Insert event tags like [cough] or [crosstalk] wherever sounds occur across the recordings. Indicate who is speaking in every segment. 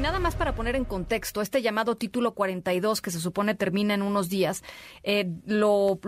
Speaker 1: Nada más para poner en contexto, este llamado título 42 que se supone termina en unos días, eh, lo,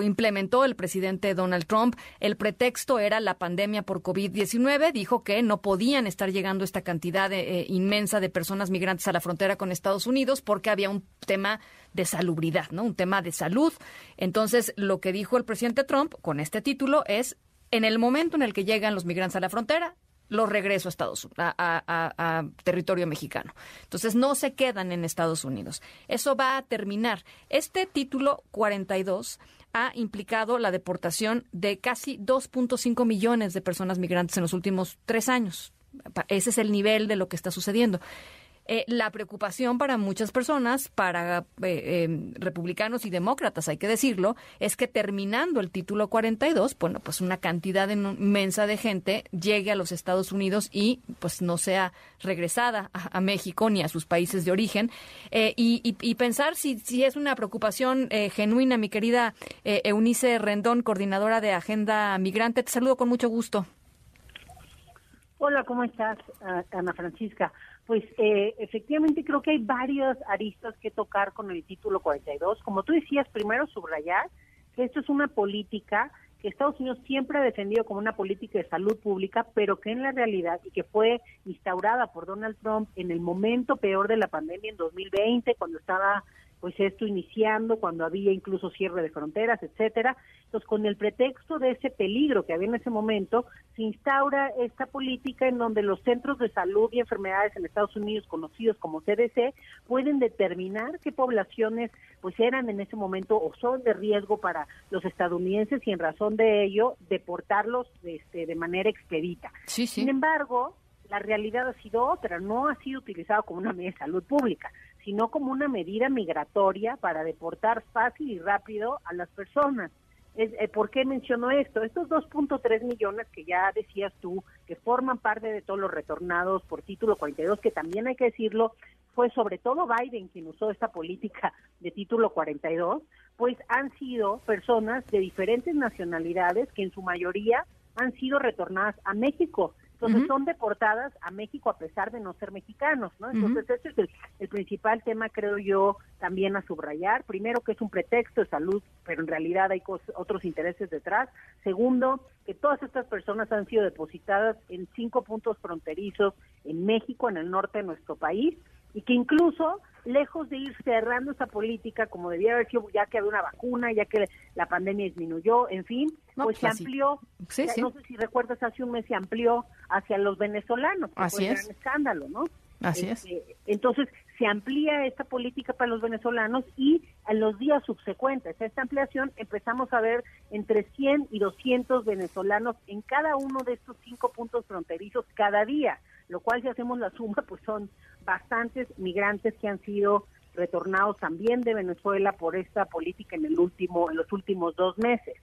Speaker 1: implementó el presidente Donald Trump. El pretexto era la pandemia por COVID-19. Dijo que no podían estar llegando esta cantidad eh, inmensa de personas migrantes a la frontera con Estados Unidos porque había un tema de salubridad, ¿no? Un tema de salud. Entonces, lo que dijo el presidente Trump con este título es en el momento en el que llegan los migrantes a la frontera, los regreso a Estados a, a, territorio mexicano. Entonces no se quedan en Estados Unidos. Eso va a terminar. Este título 42 ha implicado la deportación de casi 2.5 millones de personas migrantes en los últimos tres años. Ese es el nivel de lo que está sucediendo. Eh, la preocupación para muchas personas, para eh, em, republicanos y demócratas, hay que decirlo, es que terminando el título 42, bueno, pues una cantidad inmensa de gente llegue a los Estados Unidos y pues no sea regresada a, México ni a sus países de origen. Eh, y, pensar si, si es una preocupación genuina, mi querida Eunice Rendón, coordinadora de Agenda Migrante, te saludo con mucho gusto.
Speaker 2: Hola, ¿cómo estás, Ana Francisca? Pues eh, efectivamente creo que hay varios aristas que tocar con el título 42. Como tú decías, primero subrayar que esto es una política que Estados Unidos siempre ha defendido como una política de salud pública, pero que en la realidad y que fue instaurada por Donald Trump en el momento peor de la pandemia en 2020, cuando estaba pues esto iniciando cuando había incluso cierre de fronteras, etcétera. Entonces, con el pretexto de ese peligro que había en ese momento, se instaura esta política en donde los centros de salud y enfermedades en Estados Unidos, conocidos como CDC, pueden determinar qué poblaciones pues eran en ese momento o son de riesgo para los estadounidenses y en razón de ello deportarlos este, de manera expedita. Sin embargo, la realidad ha sido otra, no ha sido utilizado como una medida de salud pública sino como una medida migratoria para deportar fácil y rápido a las personas. Eh, ¿Por qué menciono esto? Estos 2.3 millones que ya decías tú, que forman parte de todos los retornados por título 42, que también hay que decirlo, fue sobre todo Biden quien usó esta política de título 42, pues han sido personas de diferentes nacionalidades que en su mayoría han sido retornadas a México donde son deportadas a México a pesar de no ser mexicanos, ¿no? Entonces, ese es el, principal tema, creo yo, también a subrayar. Primero, que es un pretexto de salud, pero en realidad hay otros intereses detrás. Segundo, que todas estas personas han sido depositadas en cinco puntos fronterizos en México, en el norte de nuestro país, y que incluso lejos de ir cerrando esa política como debía haber sido ya que había una vacuna, ya que la pandemia disminuyó, en fin, pues, pues, se amplió, no sé si recuerdas, hace un mes se amplió hacia los venezolanos, que fue un gran escándalo, ¿no?
Speaker 1: Así es.
Speaker 2: Este, entonces, se amplía esta política para los venezolanos y en los días subsecuentes a esta ampliación empezamos a ver entre 100 y 200 venezolanos en cada uno de estos cinco puntos fronterizos cada día, lo cual si hacemos la suma, pues son bastantes migrantes que han sido retornados también de Venezuela por esta política en el último en los últimos dos meses.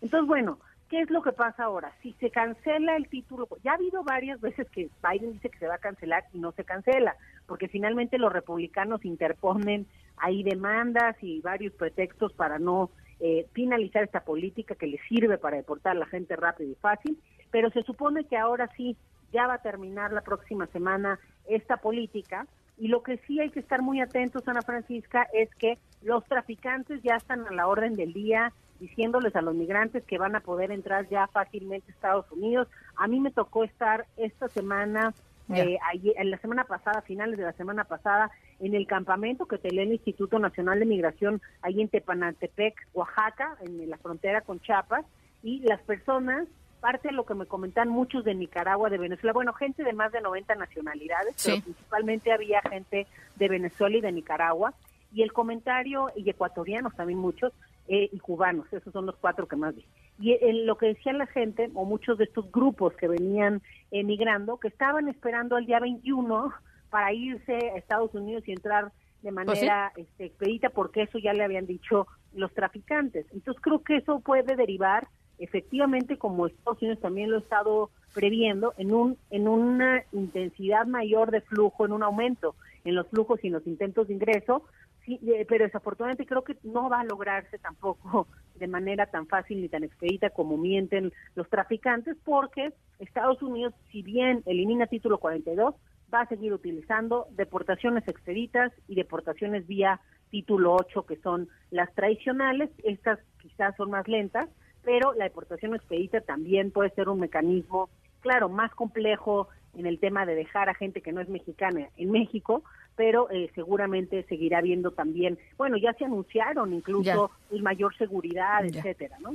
Speaker 2: Entonces, bueno, ¿qué es lo que pasa ahora? Si se cancela el título, ya ha habido varias veces que Biden dice que se va a cancelar y no se cancela, porque finalmente los republicanos interponen ahí demandas y varios pretextos para no eh, finalizar esta política que les sirve para deportar a la gente rápido y fácil, pero se supone que ahora sí ya va a terminar la próxima semana esta política. Y lo que sí hay que estar muy atentos, Ana Francisca, es que los traficantes ya están a la orden del día diciéndoles a los migrantes que van a poder entrar ya fácilmente a Estados Unidos. A mí me tocó estar esta semana, eh, en la semana pasada, finales de la semana pasada, en el campamento que tenía el Instituto Nacional de Migración ahí en Tepanantepec, Oaxaca, en la frontera con Chiapas, y las personas parte de lo que me comentan muchos de Nicaragua, de Venezuela, bueno, gente de más de 90 nacionalidades, pero principalmente había gente de Venezuela y de Nicaragua, y el comentario, y ecuatorianos también muchos, eh, y cubanos, esos son los cuatro que más vi. Y en lo que decía la gente, o muchos de estos grupos que venían emigrando, que estaban esperando el día 21 para irse a Estados Unidos y entrar de pues manera este, expedita, porque eso ya le habían dicho los traficantes. Entonces creo que eso puede derivar efectivamente, como Estados Unidos también lo ha estado previendo, en, un, en una intensidad mayor de flujo, en un aumento en los flujos y en los intentos de ingreso, Sí, eh, pero desafortunadamente creo que no va a lograrse tampoco [laughs] de manera tan fácil ni tan expedita como mienten los traficantes, porque Estados Unidos, si bien elimina título 42, va a seguir utilizando deportaciones expeditas y deportaciones vía título 8, que son las tradicionales. Estas quizás son más lentas, pero la deportación expedita también puede ser un mecanismo, claro, más complejo en el tema de dejar a gente que no es mexicana en México, pero eh, seguramente seguirá habiendo también, bueno, ya se anunciaron incluso mayor seguridad, etcétera, ¿no?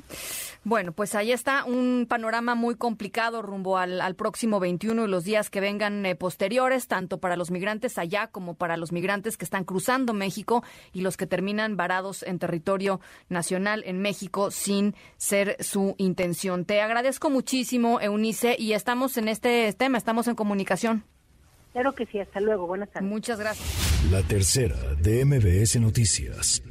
Speaker 1: Bueno, pues ahí está un panorama muy complicado rumbo al, próximo 21 y los días que vengan eh, posteriores, tanto para los migrantes allá como para los migrantes que están cruzando México y los que terminan varados en territorio nacional en México sin ser su intención. Te agradezco muchísimo, Eunice, y estamos en este tema, estamos en comunicación.
Speaker 2: Claro que sí, hasta luego, buenas tardes.
Speaker 1: Muchas gracias.
Speaker 3: La tercera de MBS Noticias.